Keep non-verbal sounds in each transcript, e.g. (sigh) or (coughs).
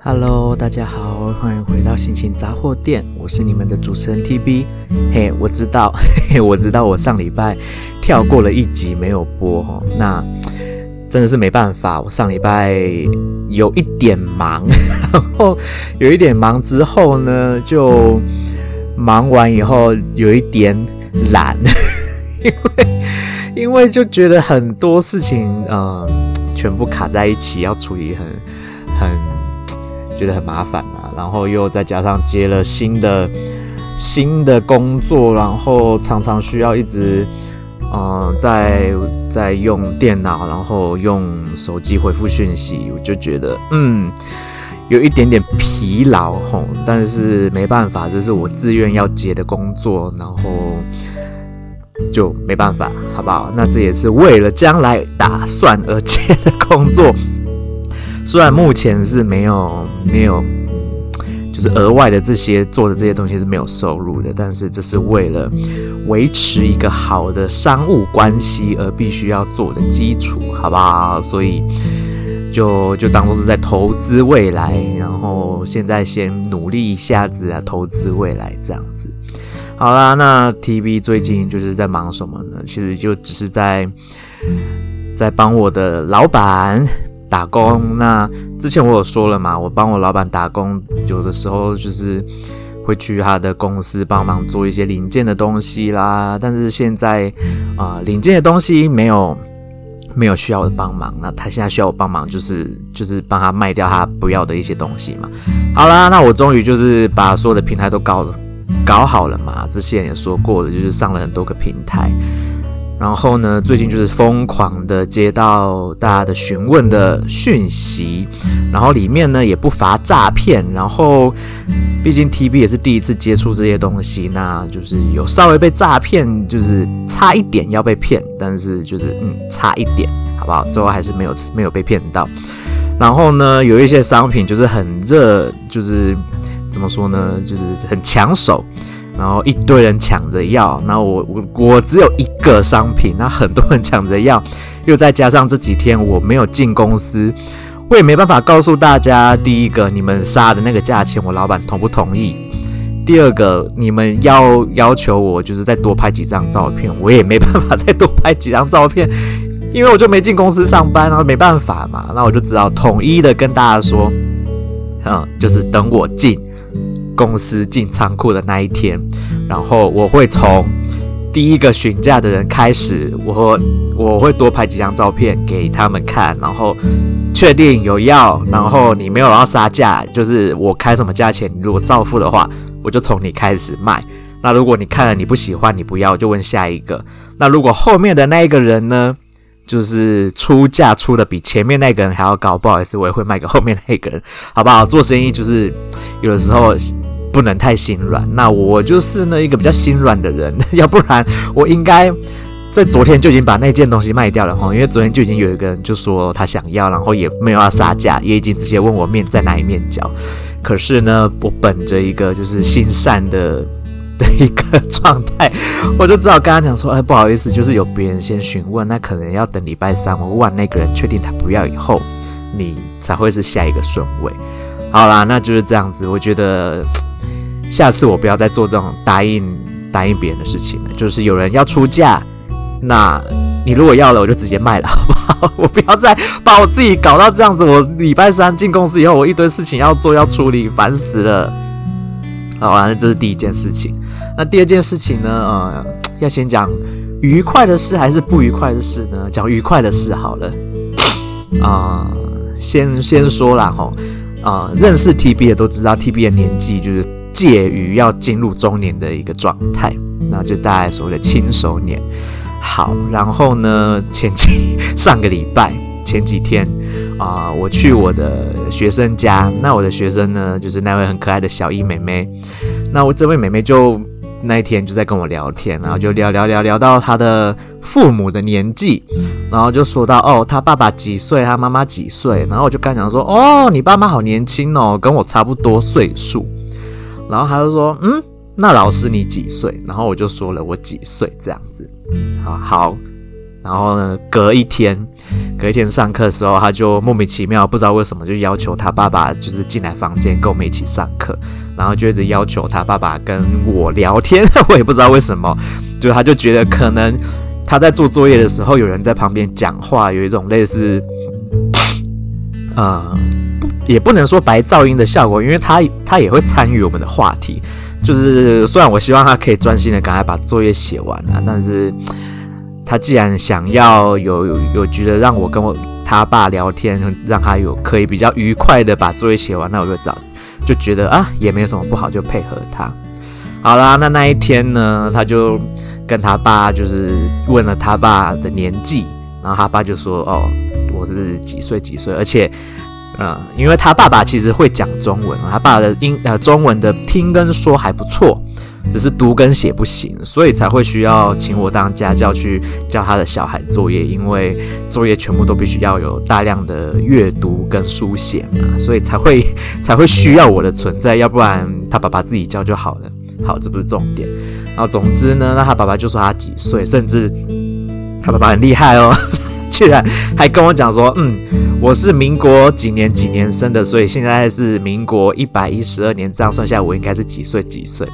Hello，大家好，欢迎回到心情杂货店，我是你们的主持人 TB。嘿，我知道，嘿，我知道，我上礼拜跳过了一集没有播哦，那真的是没办法，我上礼拜有一点忙，(laughs) 然后有一点忙之后呢，就忙完以后有一点懒，(laughs) 因为因为就觉得很多事情，呃，全部卡在一起要处理，很很。觉得很麻烦啊，然后又再加上接了新的新的工作，然后常常需要一直嗯在在用电脑，然后用手机回复讯息，我就觉得嗯有一点点疲劳吼，但是没办法，这是我自愿要接的工作，然后就没办法，好不好？那这也是为了将来打算而接的工作。虽然目前是没有没有，就是额外的这些做的这些东西是没有收入的，但是这是为了维持一个好的商务关系而必须要做的基础，好不好？所以就就当做是在投资未来，然后现在先努力一下子啊，投资未来这样子。好啦，那 TB 最近就是在忙什么呢？其实就只是在在帮我的老板。打工，那之前我有说了嘛，我帮我老板打工，有的时候就是会去他的公司帮忙做一些零件的东西啦。但是现在啊、零件的东西没有没有需要我的帮忙，那他现在需要我帮忙，就是就是帮他卖掉他不要的一些东西嘛。好啦，那我终于就是把所有的平台都搞搞好了嘛。之前也说过的，就是上了很多个平台。然后呢，最近就是疯狂的接到大家的询问的讯息，然后里面呢也不乏诈骗。然后，毕竟 TB 也是第一次接触这些东西，那就是有稍微被诈骗，就是差一点要被骗，但是就是嗯差一点，好不好？最后还是没有没有被骗到。然后呢，有一些商品就是很热，就是怎么说呢，就是很抢手。然后一堆人抢着要，然后我我我只有一个商品，那很多人抢着要，又再加上这几天我没有进公司，我也没办法告诉大家，第一个你们杀的那个价钱，我老板同不同意？第二个你们要要求我就是再多拍几张照片，我也没办法再多拍几张照片，因为我就没进公司上班，然后没办法嘛，那我就只好统一的跟大家说，嗯，就是等我进。公司进仓库的那一天，然后我会从第一个询价的人开始，我我会多拍几张照片给他们看，然后确定有要，然后你没有要杀价，就是我开什么价钱，你如果照付的话，我就从你开始卖。那如果你看了你不喜欢，你不要，就问下一个。那如果后面的那一个人呢，就是出价出的比前面那个人还要高，不好意思，我也会卖给后面那个人，好不好？做生意就是有的时候。不能太心软，那我就是那一个比较心软的人，(laughs) 要不然我应该在昨天就已经把那件东西卖掉了哈，因为昨天就已经有一个人就说他想要，然后也没有要杀价，也已经直接问我面在哪一面交。可是呢，我本着一个就是心善的的一个状态，我就只好跟他讲说，哎，不好意思，就是有别人先询问，那可能要等礼拜三我问那个人确定他不要以后，你才会是下一个顺位。好啦，那就是这样子，我觉得。下次我不要再做这种答应答应别人的事情了。就是有人要出价，那你如果要了，我就直接卖了，好不好？我不要再把我自己搞到这样子。我礼拜三进公司以后，我一堆事情要做要处理，烦死了。好，那这是第一件事情。那第二件事情呢？呃，要先讲愉快的事还是不愉快的事呢？讲愉快的事好了。啊、先先说啦齁。啊、认识 TB 的都知道，TB 的年纪就是。介于要进入中年的一个状态，那就大概所谓的轻熟年。好，然后呢，前几 (laughs) 上个礼拜前几天啊、我去我的学生家，那我的学生呢，就是那位很可爱的小一妹妹。那我这位妹妹就那一天就在跟我聊天，然后就聊聊聊聊到她的父母的年纪，然后就说到哦，她爸爸几岁，她妈妈几岁，然后我就刚讲说哦，你爸妈好年轻哦，跟我差不多岁数。然后他就说：“嗯，那老师你几岁？”然后我就说了我几岁这样子。好，好，然后呢，隔一天，隔一天上课的时候，他就莫名其妙不知道为什么就要求他爸爸就是进来房间跟我们一起上课，然后就一直要求他爸爸跟我聊天，(laughs) 我也不知道为什么，就他就觉得可能他在做作业的时候有人在旁边讲话，有一种类似，呃，也不能说白噪音的效果，因为他他也会参与我们的话题，就是虽然我希望他可以专心的赶快把作业写完了，但是。他既然想要有有有觉得让我跟我他爸聊天，让他有可以比较愉快的把作业写完，那我就找就觉得啊也没有什么不好，就配合他。好啦，那那一天呢，他就跟他爸就是问了他爸的年纪，然后他爸就说哦我是几岁几岁，而且嗯因为他爸爸其实会讲中文，他爸的英呃中文的听跟说还不错。只是读跟写不行，所以才会需要请我当家教去教他的小孩作业，因为作业全部都必须要有大量的阅读跟书写嘛，所以才会才会需要我的存在，要不然他爸爸自己教就好了。好，这不是重点。然后总之呢，那他爸爸就说他几岁，甚至他爸爸很厉害哦。居然还跟我讲说，嗯，我是民国几年几年生的，所以现在是民国一百一十二年，这样算下来，我应该是几岁几岁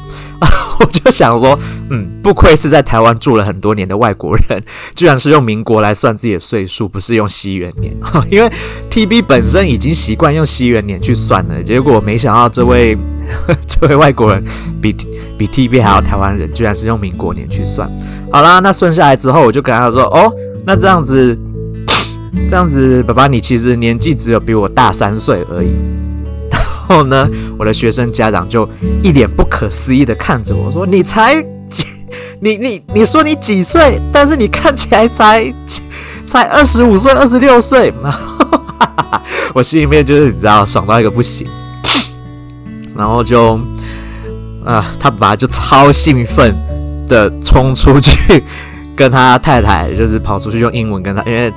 啊？我就想说，嗯，不愧是在台湾住了很多年的外国人，居然是用民国来算自己的岁数，不是用西元年。因为 TB 本身已经习惯用西元年去算了，结果没想到这位 (laughs) 这位外国人比比 TB 还要台湾人，居然是用民国年去算。好啦，那算下来之后，我就跟他说，哦，那这样子。这样子，爸爸，你其实年纪只有比我大三岁而已。然后呢，我的学生家长就一脸不可思议的看着我说：“你才几？你你你说你几岁？但是你看起来才才二十五岁、二十六岁。”然后，我心里面就是你知道，爽到一个不行。然后就啊、他爸爸就超兴奋的冲出去跟他太太，就是跑出去用英文跟他，因为。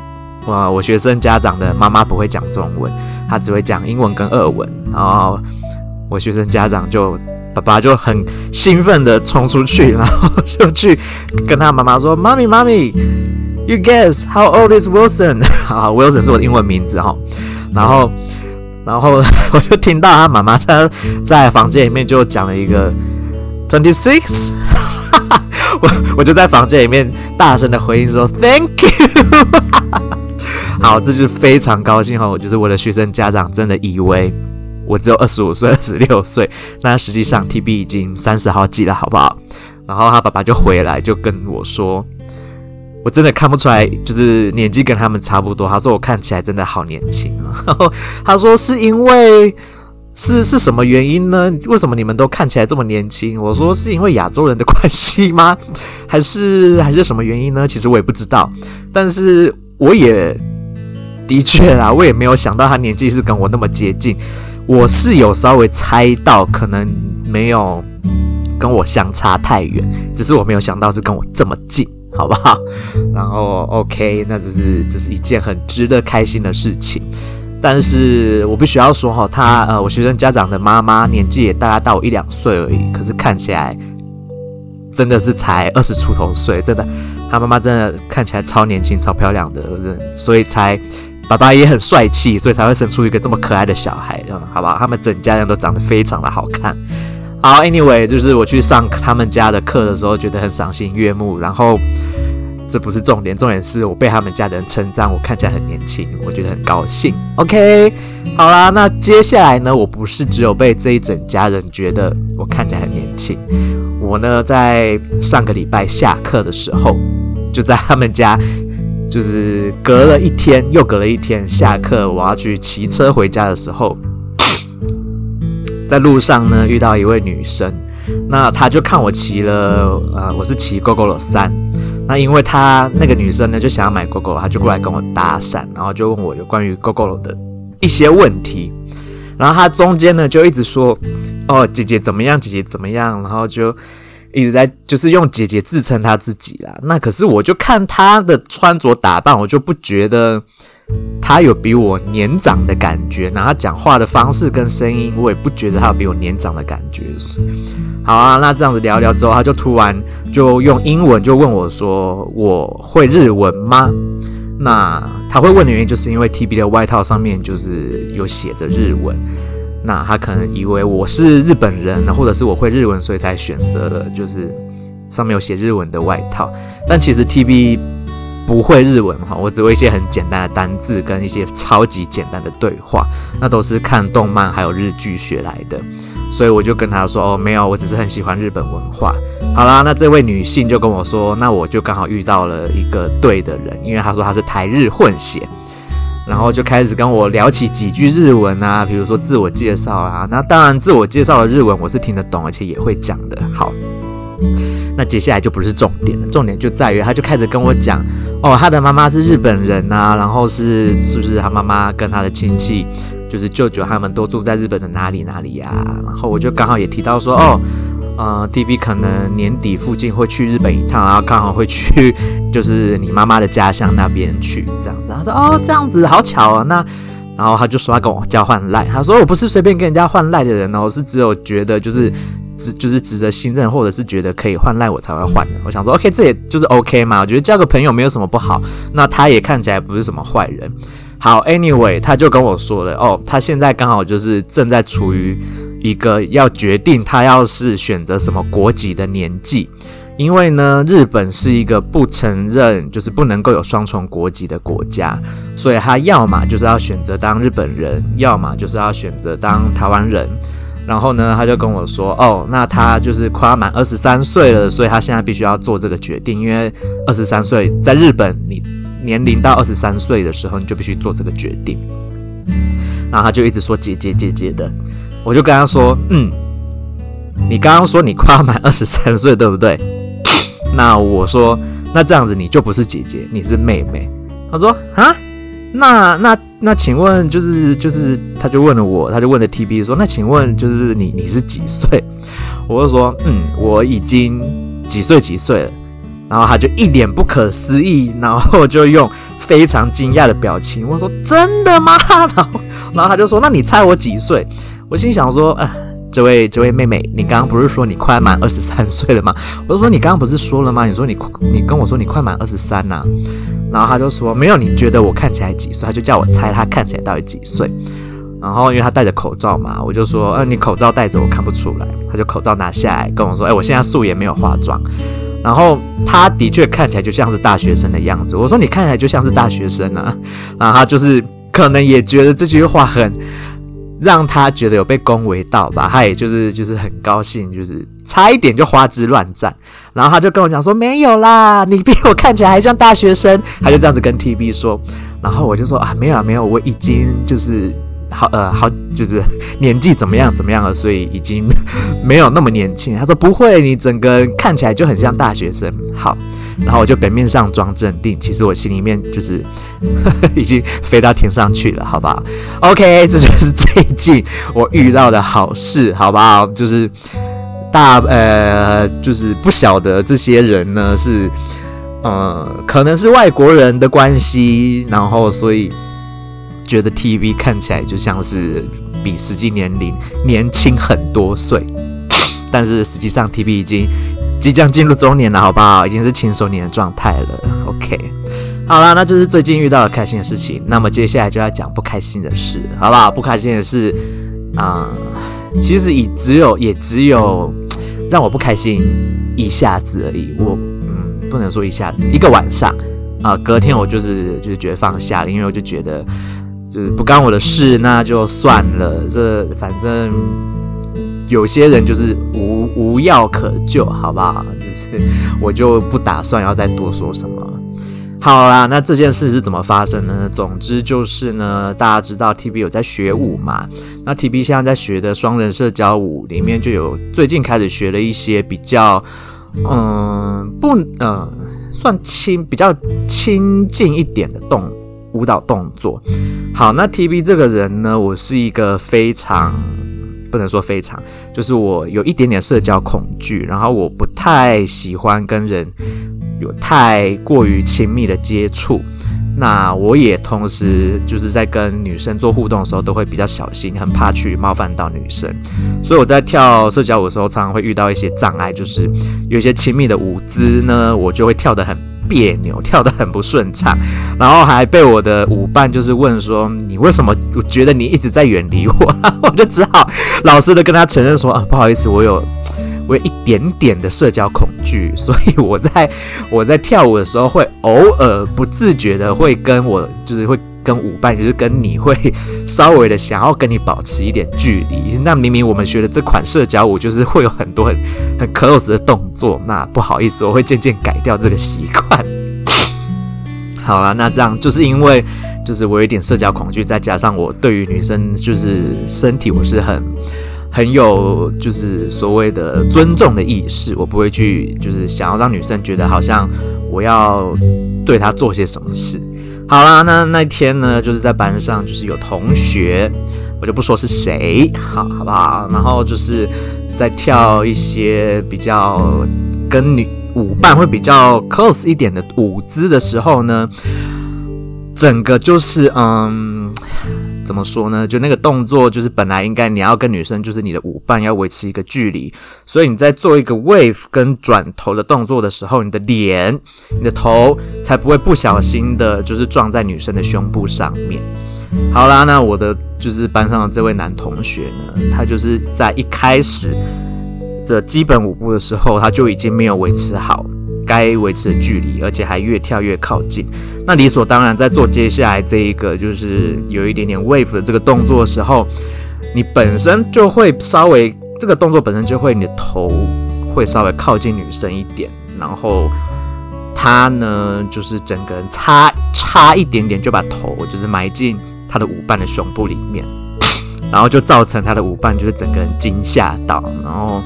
哇！我学生家长的妈妈不会讲中文，她只会讲英文跟俄文。然后我学生家长就爸爸就很兴奋的冲出去，然后 (laughs) 就去跟他妈妈说：“妈咪，妈咪，You guess how old is Wilson？” (laughs) 啊，Wilson 是我的英文名字哈。然后，然后 (laughs) 我就听到他妈妈在在房间里面就讲了一个 twenty six。我我就在房间里面大声的回应说：“Thank you。”好，这就是非常高兴哈！我就是我的学生家长真的以为我只有二十五岁、二十六岁，那实际上 TB 已经三十好几了，好不好？然后他爸爸就回来就跟我说，我真的看不出来，就是年纪跟他们差不多。他说我看起来真的好年轻啊！(laughs) 他说是因为是是什么原因呢？为什么你们都看起来这么年轻？我说是因为亚洲人的关系吗？还是还是什么原因呢？其实我也不知道，但是我也。的确啦，我也没有想到他年纪是跟我那么接近。我是有稍微猜到，可能没有跟我相差太远，只是我没有想到是跟我这么近，好不好？(laughs) 然后 OK，那这是这是一件很值得开心的事情。但是我必须要说哈，他呃，我学生家长的妈妈年纪也大概大我一两岁而已，可是看起来真的是才二十出头岁，真的，他妈妈真的看起来超年轻、超漂亮的人，所以才。爸爸也很帅气，所以才会生出一个这么可爱的小孩，好吧？他们整家人都长得非常的好看。好，Anyway，就是我去上他们家的课的时候，觉得很赏心悦目。然后这不是重点，重点是我被他们家人称赞我看起来很年轻，我觉得很高兴。OK，好啦，那接下来呢，我不是只有被这一整家人觉得我看起来很年轻，我呢在上个礼拜下课的时候，就在他们家。就是隔了一天又隔了一天，下课我要去骑车回家的时候，在路上呢遇到一位女生，那她就看我骑了，呃，我是骑 Gogoro 3，那因为她那个女生呢就想要买 GoGo，她就过来跟我搭讪，然后就问我有关于 GoGo 的一些问题，然后她中间呢就一直说，哦，姐姐怎么样，姐姐怎么样，然后就。一直在就是用姐姐自称她自己啦，那可是我就看她的穿着打扮，我就不觉得她有比我年长的感觉，然后讲话的方式跟声音，我也不觉得她有比我年长的感觉。好啊，那这样子聊聊之后，他就突然就用英文就问我说：“我会日文吗？”那他会问的原因，就是因为 TB 的外套上面就是有写着日文。那他可能以为我是日本人，或者是我会日文，所以才选择了就是上面有写日文的外套。但其实 TB 不会日文哈，我只会一些很简单的单字跟一些超级简单的对话，那都是看动漫还有日剧学来的。所以我就跟他说：“哦，没有，我只是很喜欢日本文化。”好啦，那这位女性就跟我说：“那我就刚好遇到了一个对的人，因为她说她是台日混血。”然后就开始跟我聊起几句日文啊，比如说自我介绍啊。那当然，自我介绍的日文我是听得懂，而且也会讲的。好，那接下来就不是重点了，重点就在于他就开始跟我讲哦，他的妈妈是日本人啊，然后是是不是他妈妈跟他的亲戚，就是舅舅他们都住在日本的哪里哪里呀？然后我就刚好也提到说哦。呃，TB 可能年底附近会去日本一趟，然后刚好会去，就是你妈妈的家乡那边去，这样子。他说：“哦，这样子好巧啊。”那，然后他就说他跟我交换赖，他说我不是随便跟人家换赖的人哦，是只有觉得就是值就是值得信任，或者是觉得可以换赖我才会换的。我想说，OK，这也就是 OK 嘛，我觉得交个朋友没有什么不好。那他也看起来不是什么坏人。好，Anyway，他就跟我说了，哦，他现在刚好就是正在处于。一个要决定他要是选择什么国籍的年纪，因为呢，日本是一个不承认，就是不能够有双重国籍的国家，所以他要么就是要选择当日本人，要么就是要选择当台湾人。然后呢，他就跟我说：“哦，那他就是快要满二十三岁了，所以他现在必须要做这个决定，因为二十三岁在日本，你年龄到二十三岁的时候，你就必须做这个决定。”然后他就一直说：“姐姐，姐姐的。”我就跟他说，嗯，你刚刚说你快要满 (laughs) 二十三岁，对不对？那我说，那这样子你就不是姐姐，你是妹妹。他说啊，那那那，请问就是就是，他就问了我，他就问了 TB 说，那请问就是你你是几岁？我就说，嗯，我已经几岁几岁了。然后他就一脸不可思议，然后就用非常惊讶的表情问说：“真的吗？” (laughs) 然后，然后他就说：“那你猜我几岁？”我心想说：“啊，这位这位妹妹，你刚刚不是说你快满二十三岁了吗？”我就说：“你刚刚不是说了吗？你说你你跟我说你快满二十三呐。”然后他就说：“没有，你觉得我看起来几岁？”他就叫我猜他看起来到底几岁。然后因为他戴着口罩嘛，我就说：“嗯，你口罩戴着我看不出来。”他就口罩拿下来跟我说：“哎，我现在素颜没有化妆。”然后他的确看起来就像是大学生的样子。我说，你看起来就像是大学生啊。(laughs) 然后他就是可能也觉得这句话很让他觉得有被恭维到吧。他也就是就是很高兴，就是差一点就花枝乱颤。然后他就跟我讲说，没有啦，你比我看起来还像大学生。他就这样子跟 TB 说。然后我就说啊，没有啊，没有，我已经就是。好呃，好，就是 (laughs) 年纪怎么样怎么样了，所以已经 (laughs) 没有那么年轻。他说不会，你整个看起来就很像大学生。好，然后我就表面上装镇定，其实我心里面就是 (laughs) 已经飞到天上去了，好不好？OK，这就是最近我遇到的好事，好不好？就是大呃，就是不晓得这些人呢是呃，可能是外国人的关系，然后所以。觉得 TV 看起来就像是比实际年龄年轻很多岁，(sniffs) 但是实际上 TV 已经即将进入中年了，好不好？已经是轻熟年的状态了。OK，好啦，那这是最近遇到的开心的事情。那么接下来就要讲不开心的事，好不好？不开心的事啊、其实也只有也只有让我不开心一下子而已。我嗯，不能说一下子，一个晚上啊、隔天我就是就是觉得放下了，因为我就觉得。不干我的事，那就算了。这反正有些人就是无无药可救，好不好？就 (laughs) 是我就不打算要再多说什么。好啦，那这件事是怎么发生呢？总之就是呢，大家知道 TB 有在学舞嘛？那 TB 现在在学的双人社交舞里面，就有最近开始学了一些比较，嗯，不，嗯，算亲，比较亲近一点的动舞蹈动作，好，那 TB 这个人呢，我是一个非常不能说非常，就是我有一点点社交恐惧，然后我不太喜欢跟人有太过于亲密的接触。那我也同时就是在跟女生做互动的时候，都会比较小心，很怕去冒犯到女生。所以我在跳社交舞的时候，常常会遇到一些障碍，就是有一些亲密的舞姿呢，我就会跳得很别扭，跳得很不顺畅，然后还被我的舞伴就是问说：“你为什么？我觉得你一直在远离我。(laughs) ”我就只好老实的跟他承认说：“啊，不好意思，我有。”我有一点点的社交恐惧，所以我在我在跳舞的时候，会偶尔不自觉的会跟我，就是会跟舞伴，就是跟你会稍微的想要跟你保持一点距离。那明明我们学的这款社交舞，就是会有很多很很 close 的动作。那不好意思，我会渐渐改掉这个习惯。好了，那这样就是因为就是我有一点社交恐惧，再加上我对于女生就是身体我是很。很有就是所谓的尊重的意识，我不会去就是想要让女生觉得好像我要对她做些什么事。好啦，那那天呢，就是在班上就是有同学，我就不说是谁，好好不好？然后就是在跳一些比较跟女舞伴会比较 close 一点的舞姿的时候呢，整个就是嗯。怎么说呢？就那个动作，就是本来应该你要跟女生，就是你的舞伴要维持一个距离，所以你在做一个 wave 跟转头的动作的时候，你的脸、你的头才不会不小心的，就是撞在女生的胸部上面。好啦，那我的就是班上的这位男同学呢，他就是在一开始这基本舞步的时候，他就已经没有维持好。该维持的距离，而且还越跳越靠近。那理所当然，在做接下来这一个就是有一点点 wave 的这个动作的时候，你本身就会稍微这个动作本身就会你的头会稍微靠近女生一点，然后他呢就是整个人差差一点点就把头就是埋进他的舞伴的胸部里面，然后就造成他的舞伴就是整个人惊吓到，然后。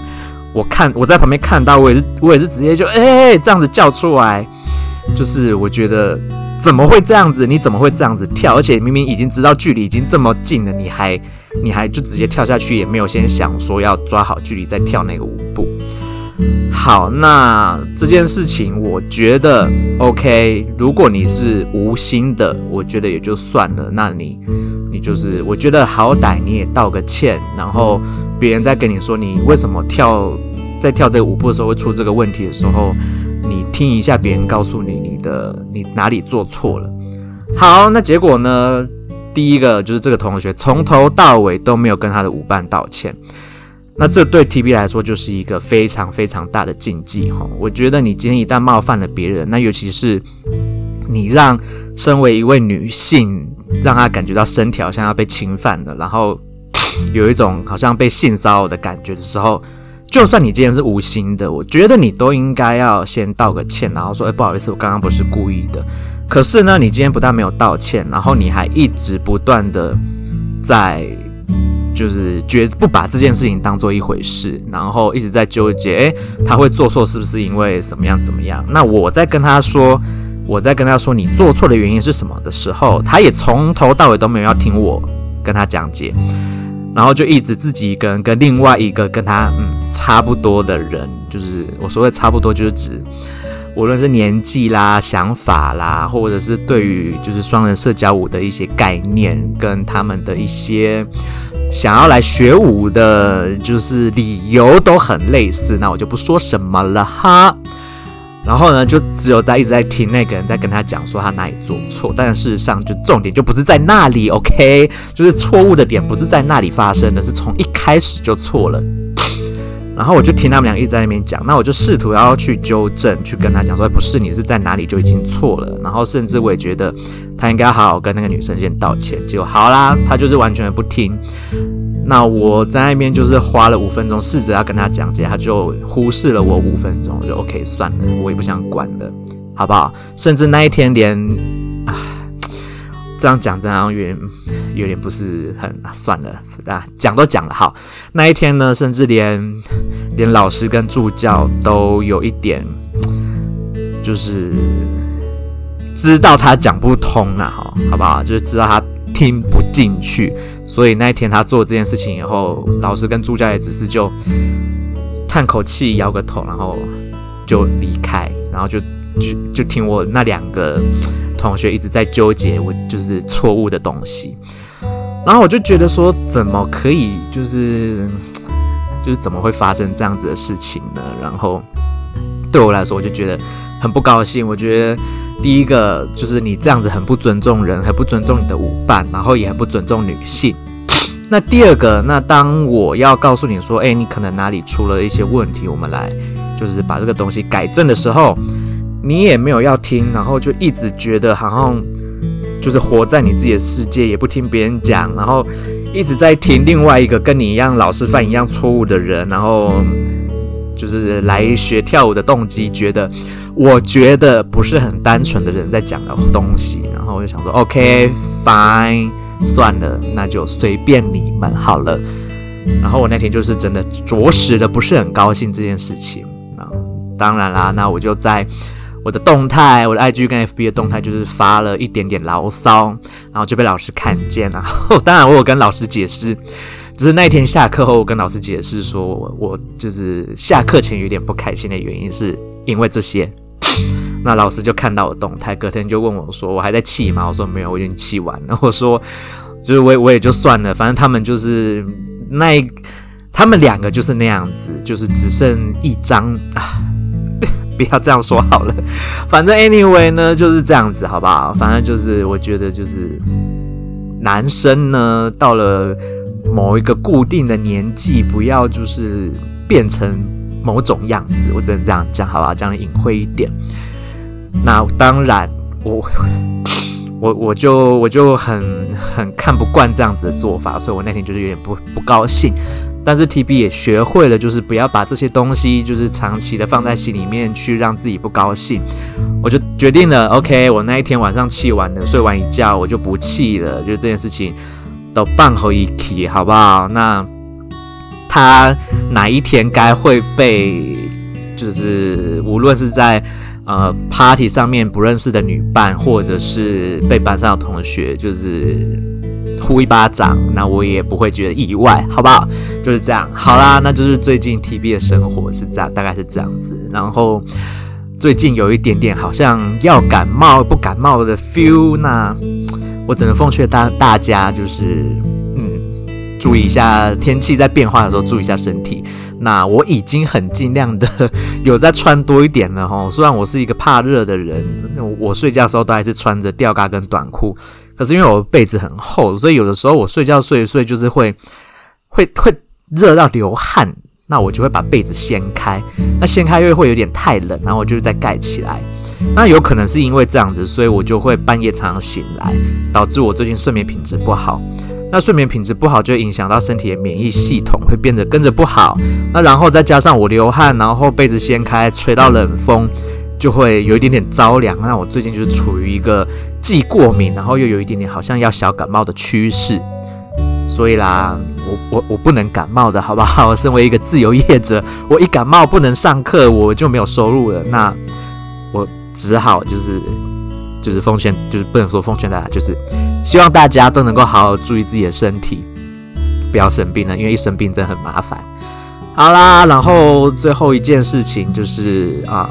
我看我在旁边看到，我也是我也是直接就哎、这样子叫出来，就是我觉得怎么会这样子？你怎么会这样子跳？而且明明已经知道距离已经这么近了，你还你还就直接跳下去，也没有先想说要抓好距离再跳那个舞步。好，那这件事情我觉得 OK。如果你是无心的，我觉得也就算了。那你你就是我觉得好歹你也道个歉，然后别人在跟你说你为什么跳在跳这个舞步的时候会出这个问题的时候，你听一下别人告诉你你的你哪里做错了。好，那结果呢？第一个就是这个同学从头到尾都没有跟他的舞伴道歉。那这对 TB 来说就是一个非常非常大的禁忌哈。我觉得你今天一旦冒犯了别人，那尤其是你让身为一位女性，让她感觉到身体好像要被侵犯了，然后 (coughs) 有一种好像被性骚扰的感觉的时候，就算你今天是无心的，我觉得你都应该要先道个歉，然后说：“哎，不好意思，我刚刚不是故意的。”可是呢，你今天不但没有道歉，然后你还一直不断的在。就是绝不把这件事情当做一回事，然后一直在纠结，诶，他会做错是不是因为什么样怎么样？那我在跟他说，我在跟他说你做错的原因是什么的时候，他也从头到尾都没有要听我跟他讲解，然后就一直自己一个人跟另外一个跟他嗯差不多的人，就是我说的差不多，就是指无论是年纪啦、想法啦，或者是对于就是双人社交舞的一些概念跟他们的一些。想要来学舞的，就是理由都很类似，那我就不说什么了哈。然后呢，就只有在一直在听那个人在跟他讲说他哪里做错，但是事实上就重点就不是在那里，OK？就是错误的点不是在那里发生的，是从一开始就错了。然后我就听他们俩一直在那边讲，那我就试图要去纠正，去跟他讲说，不是你是在哪里就已经错了。然后甚至我也觉得他应该好好跟那个女生先道歉。结果好啦，他就是完全不听。那我在那边就是花了五分钟试着要跟他讲解，他就忽视了我五分钟，就 OK 算了，我也不想管了，好不好？甚至那一天连。这样讲，这样有点有点不是很算了，啊，讲都讲了，好，那一天呢，甚至连连老师跟助教都有一点，就是知道他讲不通了，哈，好不好？就是知道他听不进去，所以那一天他做这件事情以后，老师跟助教也只是就叹口气，摇个头，然后就离开，然后就就就听我那两个。同学一直在纠结我就是错误的东西，然后我就觉得说，怎么可以就是就是怎么会发生这样子的事情呢？然后对我来说，我就觉得很不高兴。我觉得第一个就是你这样子很不尊重人，很不尊重你的舞伴，然后也很不尊重女性。那第二个，那当我要告诉你说，哎，你可能哪里出了一些问题，我们来就是把这个东西改正的时候，你也没有要听，然后就一直觉得好像就是活在你自己的世界，也不听别人讲，然后一直在听另外一个跟你一样老是犯一样错误的人，然后就是来学跳舞的动机，觉得我觉得不是很单纯的人在讲的东西，然后我就想说，OK fine。算了，那就随便你们好了。然后我那天就是真的着实的不是很高兴这件事情啊。当然啦，那我就在我的动态，我的 IG 跟 FB 的动态就是发了一点点牢骚，然后就被老师看见了。当然我有跟老师解释，就是那天下课后我跟老师解释说，我我就是下课前有点不开心的原因是因为这些。(laughs) 那老师就看到我动态，隔天就问我说：“我还在气吗？”我说：“没有，我已经气完了。”我说：“就是我我也就算了，反正他们就是那一，他们两个就是那样子，就是只剩一张啊，(laughs) 不要这样说好了。反正 anyway 呢就是这样子，好不好？反正就是我觉得就是男生呢到了某一个固定的年纪，不要就是变成某种样子，我只能这样讲，好不好？讲的隐晦一点。”那当然，我 (laughs) 我我就我就很很看不惯这样子的做法，所以我那天就是有点不不高兴。但是 TB 也学会了，就是不要把这些东西就是长期的放在心里面去让自己不高兴。我就决定了，OK，我那一天晚上气完了，睡完一觉，我就不气了，就这件事情都办好一起，好不好？那他哪一天该会被，就是无论是在。呃，party 上面不认识的女伴，或者是被班上的同学就是呼一巴掌，那我也不会觉得意外，好不好？就是这样。好啦，那就是最近 TB 的生活是这样，大概是这样子。然后最近有一点点好像要感冒不感冒的 feel，那我只能奉劝大大家就是。嗯注意一下天气在变化的时候，注意一下身体。那我已经很尽量的有在穿多一点了哈。虽然我是一个怕热的人，我睡觉的时候都还是穿着吊嘎跟短裤。可是因为我被子很厚，所以有的时候我睡觉睡一睡就是会会会热到流汗。那我就会把被子掀开，那掀开又会有点太冷，然后我就再盖起来。那有可能是因为这样子，所以我就会半夜常常醒来，导致我最近睡眠品质不好。那睡眠品质不好，就会影响到身体的免疫系统，会变得跟着不好。那然后再加上我流汗，然后被子掀开，吹到冷风，就会有一点点着凉。那我最近就是处于一个既过敏，然后又有一点点好像要小感冒的趋势。所以啦，我我我不能感冒的好不好？身为一个自由业者，我一感冒不能上课，我就没有收入了。那我只好就是。就是奉劝，就是不能说奉劝大家，就是希望大家都能够好好注意自己的身体，不要生病了，因为一生病真的很麻烦。好啦，然后最后一件事情就是啊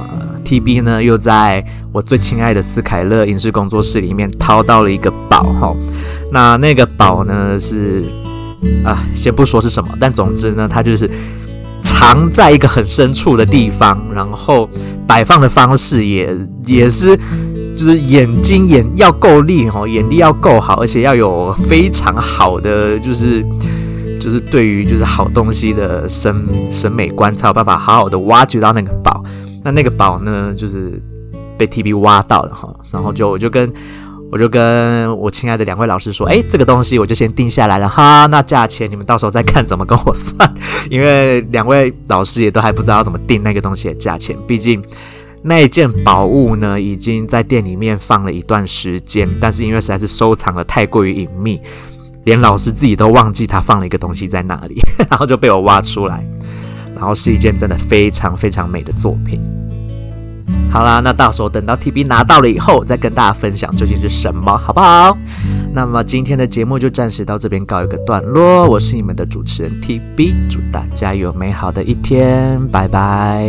，TB 呢又在我最亲爱的斯凯勒影视工作室里面掏到了一个宝哈。那那个宝呢是啊，先不说是什么，但总之呢，它就是藏在一个很深处的地方，然后摆放的方式也也是。就是眼睛眼要够利哦，眼力要够好，而且要有非常好的，就是就是对于就是好东西的审审美观，才有办法好好的挖掘到那个宝。那那个宝呢，就是被 TB 挖到了哈，然后就我就跟我就跟我亲爱的两位老师说，哎，这个东西我就先定下来了哈，那价钱你们到时候再看怎么跟我算，因为两位老师也都还不知道怎么定那个东西的价钱，毕竟。那一件宝物呢，已经在店里面放了一段时间，但是因为实在是收藏的太过于隐秘，连老师自己都忘记他放了一个东西在哪里，(laughs) 然后就被我挖出来，然后是一件真的非常非常美的作品。好啦，那到时候等到 TB 拿到了以后，再跟大家分享究竟是什么，好不好？那么今天的节目就暂时到这边告一个段落，我是你们的主持人 TB，祝大家有美好的一天，拜拜。